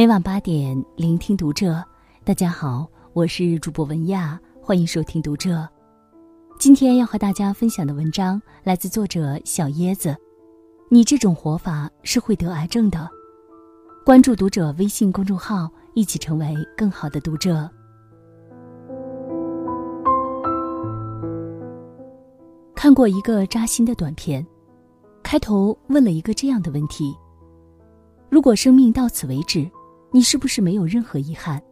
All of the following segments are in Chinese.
每晚八点，聆听读者。大家好，我是主播文亚，欢迎收听读者。今天要和大家分享的文章来自作者小椰子。你这种活法是会得癌症的。关注读者微信公众号，一起成为更好的读者。看过一个扎心的短片，开头问了一个这样的问题：如果生命到此为止？你是不是没有任何遗憾？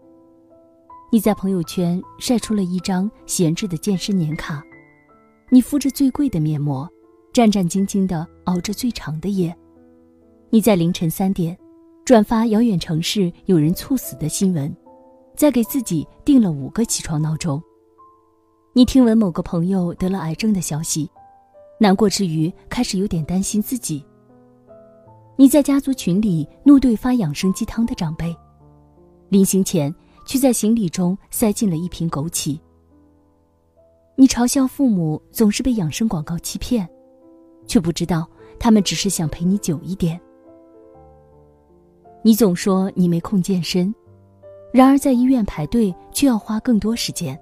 你在朋友圈晒出了一张闲置的健身年卡，你敷着最贵的面膜，战战兢兢地熬着最长的夜。你在凌晨三点转发遥远城市有人猝死的新闻，再给自己定了五个起床闹钟。你听闻某个朋友得了癌症的消息，难过之余开始有点担心自己。你在家族群里怒对发养生鸡汤的长辈，临行前却在行李中塞进了一瓶枸杞。你嘲笑父母总是被养生广告欺骗，却不知道他们只是想陪你久一点。你总说你没空健身，然而在医院排队却要花更多时间。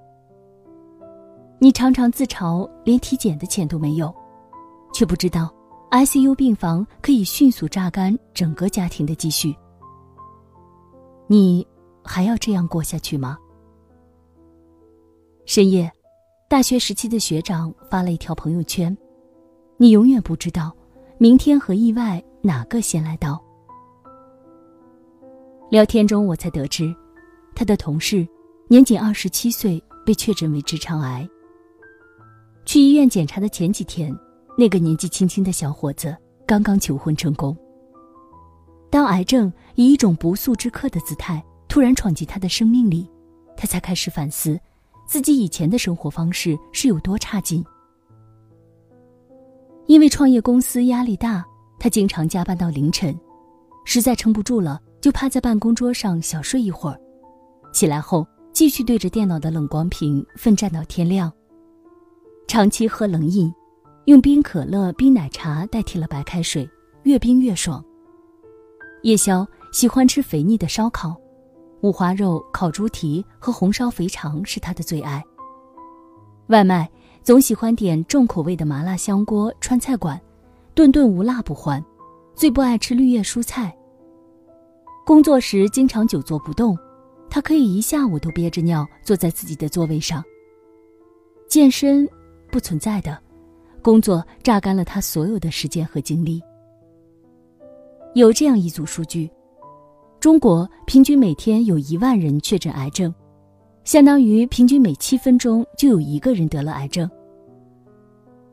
你常常自嘲连体检的钱都没有，却不知道。ICU 病房可以迅速榨干整个家庭的积蓄。你还要这样过下去吗？深夜，大学时期的学长发了一条朋友圈：“你永远不知道，明天和意外哪个先来到。”聊天中，我才得知，他的同事年仅二十七岁被确诊为直肠癌。去医院检查的前几天。那个年纪轻轻的小伙子刚刚求婚成功。当癌症以一种不速之客的姿态突然闯进他的生命里，他才开始反思，自己以前的生活方式是有多差劲。因为创业公司压力大，他经常加班到凌晨，实在撑不住了，就趴在办公桌上小睡一会儿，起来后继续对着电脑的冷光屏奋战到天亮。长期喝冷饮。用冰可乐、冰奶茶代替了白开水，越冰越爽。夜宵喜欢吃肥腻的烧烤，五花肉、烤猪蹄和红烧肥肠是他的最爱。外卖总喜欢点重口味的麻辣香锅、川菜馆，顿顿无辣不欢。最不爱吃绿叶蔬菜。工作时经常久坐不动，他可以一下午都憋着尿坐在自己的座位上。健身，不存在的。工作榨干了他所有的时间和精力。有这样一组数据：中国平均每天有一万人确诊癌症，相当于平均每七分钟就有一个人得了癌症。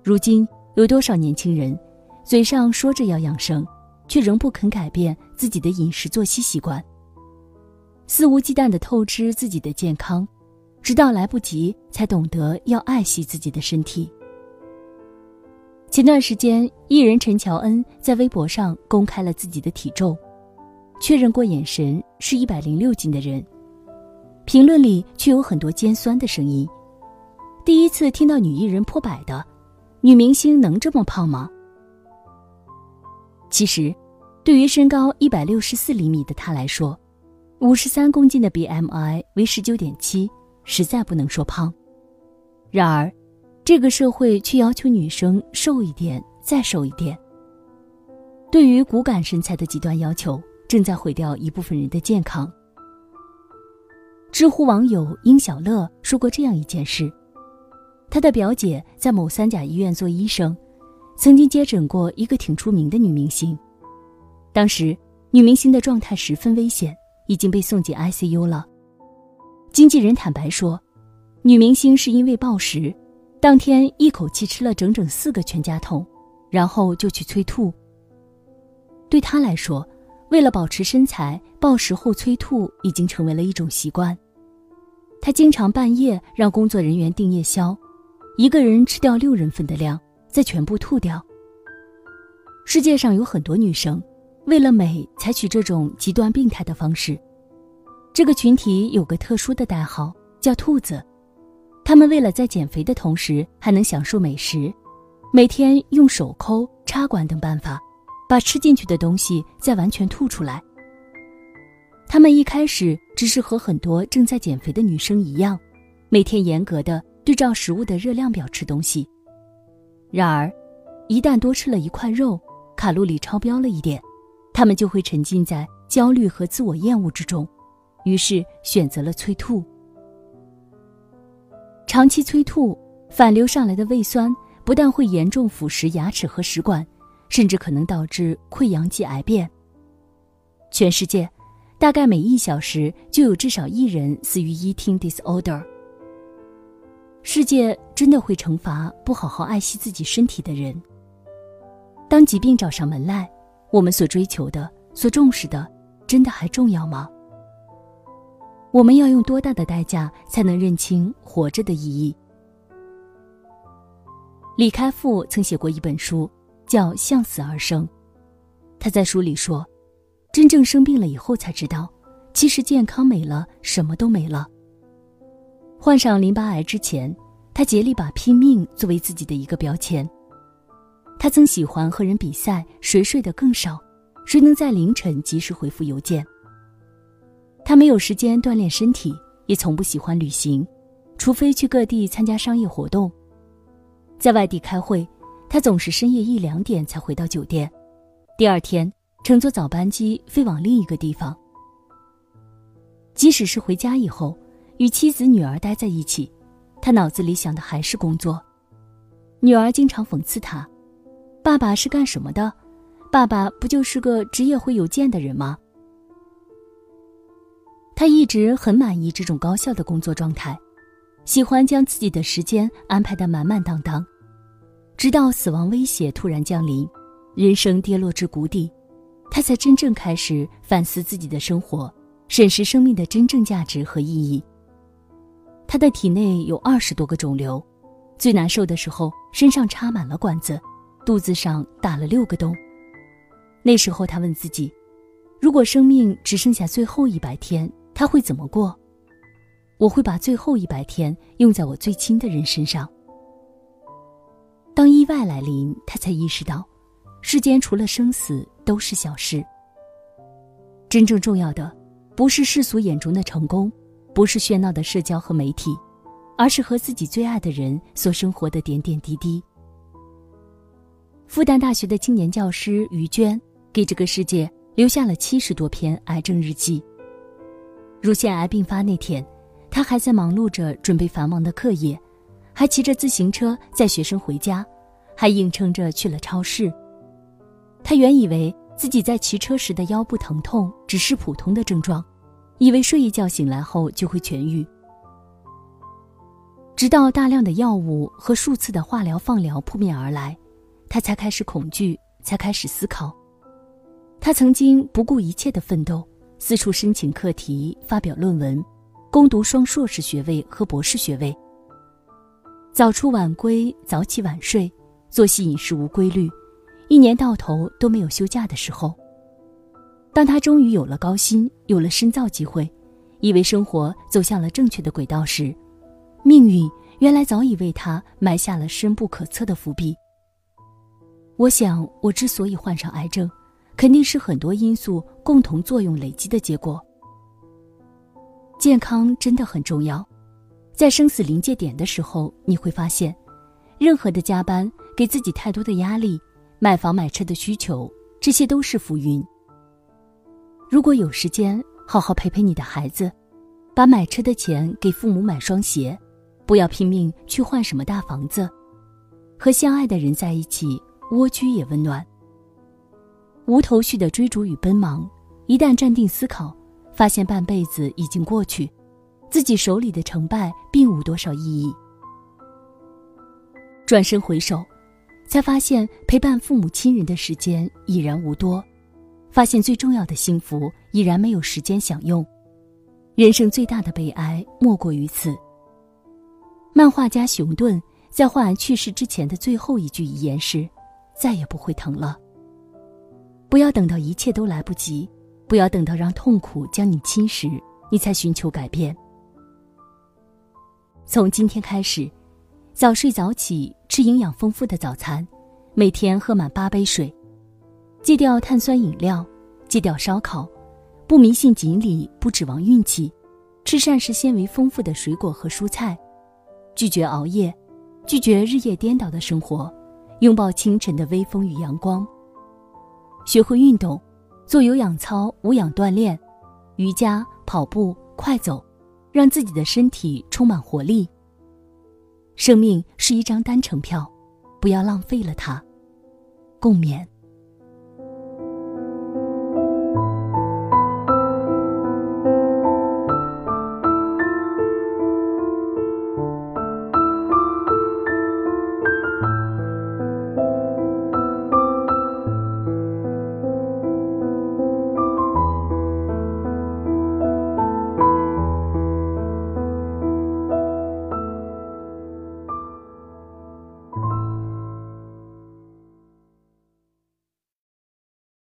如今有多少年轻人，嘴上说着要养生，却仍不肯改变自己的饮食作息习惯，肆无忌惮地透支自己的健康，直到来不及才懂得要爱惜自己的身体。前段时间，艺人陈乔恩在微博上公开了自己的体重，确认过眼神是一百零六斤的人，评论里却有很多尖酸的声音。第一次听到女艺人破百的，女明星能这么胖吗？其实，对于身高一百六十四厘米的她来说，五十三公斤的 BMI 为十九点七，实在不能说胖。然而。这个社会却要求女生瘦一点，再瘦一点。对于骨感身材的极端要求，正在毁掉一部分人的健康。知乎网友殷小乐说过这样一件事：他的表姐在某三甲医院做医生，曾经接诊过一个挺出名的女明星。当时，女明星的状态十分危险，已经被送进 ICU 了。经纪人坦白说，女明星是因为暴食。当天一口气吃了整整四个全家桶，然后就去催吐。对他来说，为了保持身材，暴食后催吐已经成为了一种习惯。他经常半夜让工作人员订夜宵，一个人吃掉六人份的量，再全部吐掉。世界上有很多女生，为了美采取这种极端病态的方式。这个群体有个特殊的代号，叫“兔子”。他们为了在减肥的同时还能享受美食，每天用手抠、插管等办法，把吃进去的东西再完全吐出来。他们一开始只是和很多正在减肥的女生一样，每天严格的对照食物的热量表吃东西。然而，一旦多吃了一块肉，卡路里超标了一点，他们就会沉浸在焦虑和自我厌恶之中，于是选择了催吐。长期催吐，反流上来的胃酸不但会严重腐蚀牙齿和食管，甚至可能导致溃疡及癌变。全世界，大概每一小时就有至少一人死于 eating disorder。世界真的会惩罚不好好爱惜自己身体的人。当疾病找上门来，我们所追求的、所重视的，真的还重要吗？我们要用多大的代价才能认清活着的意义？李开复曾写过一本书，叫《向死而生》。他在书里说：“真正生病了以后，才知道，其实健康没了，什么都没了。”患上淋巴癌之前，他竭力把拼命作为自己的一个标签。他曾喜欢和人比赛，谁睡得更少，谁能在凌晨及时回复邮件。他没有时间锻炼身体，也从不喜欢旅行，除非去各地参加商业活动。在外地开会，他总是深夜一两点才回到酒店，第二天乘坐早班机飞往另一个地方。即使是回家以后，与妻子女儿待在一起，他脑子里想的还是工作。女儿经常讽刺他。爸爸是干什么的？爸爸不就是个职业会邮件的人吗？他一直很满意这种高效的工作状态，喜欢将自己的时间安排得满满当当。直到死亡威胁突然降临，人生跌落至谷底，他才真正开始反思自己的生活，审视生命的真正价值和意义。他的体内有二十多个肿瘤，最难受的时候，身上插满了管子。肚子上打了六个洞。那时候，他问自己：如果生命只剩下最后一百天，他会怎么过？我会把最后一百天用在我最亲的人身上。当意外来临，他才意识到，世间除了生死都是小事。真正重要的，不是世俗眼中的成功，不是喧闹的社交和媒体，而是和自己最爱的人所生活的点点滴滴。复旦大学的青年教师于娟给这个世界留下了七十多篇癌症日记。乳腺癌病发那天，他还在忙碌着准备繁忙的课业，还骑着自行车载学生回家，还硬撑着去了超市。他原以为自己在骑车时的腰部疼痛只是普通的症状，以为睡一觉醒来后就会痊愈。直到大量的药物和数次的化疗、放疗扑面而来。他才开始恐惧，才开始思考。他曾经不顾一切的奋斗，四处申请课题，发表论文，攻读双硕士学位和博士学位。早出晚归，早起晚睡，作息饮食无规律，一年到头都没有休假的时候。当他终于有了高薪，有了深造机会，以为生活走向了正确的轨道时，命运原来早已为他埋下了深不可测的伏笔。我想，我之所以患上癌症，肯定是很多因素共同作用累积的结果。健康真的很重要，在生死临界点的时候，你会发现，任何的加班、给自己太多的压力、买房买车的需求，这些都是浮云。如果有时间，好好陪陪你的孩子，把买车的钱给父母买双鞋，不要拼命去换什么大房子，和相爱的人在一起。蜗居也温暖。无头绪的追逐与奔忙，一旦站定思考，发现半辈子已经过去，自己手里的成败并无多少意义。转身回首，才发现陪伴父母亲人的时间已然无多，发现最重要的幸福已然没有时间享用。人生最大的悲哀莫过于此。漫画家熊顿在画完去世之前的最后一句遗言是。再也不会疼了。不要等到一切都来不及，不要等到让痛苦将你侵蚀，你才寻求改变。从今天开始，早睡早起，吃营养丰富的早餐，每天喝满八杯水，戒掉碳酸饮料，戒掉烧烤，不迷信锦鲤，不指望运气，吃膳食纤维丰富的水果和蔬菜，拒绝熬夜，拒绝日夜颠倒的生活，拥抱清晨的微风与阳光。学会运动，做有氧操、无氧锻炼，瑜伽、跑步、快走，让自己的身体充满活力。生命是一张单程票，不要浪费了它。共勉。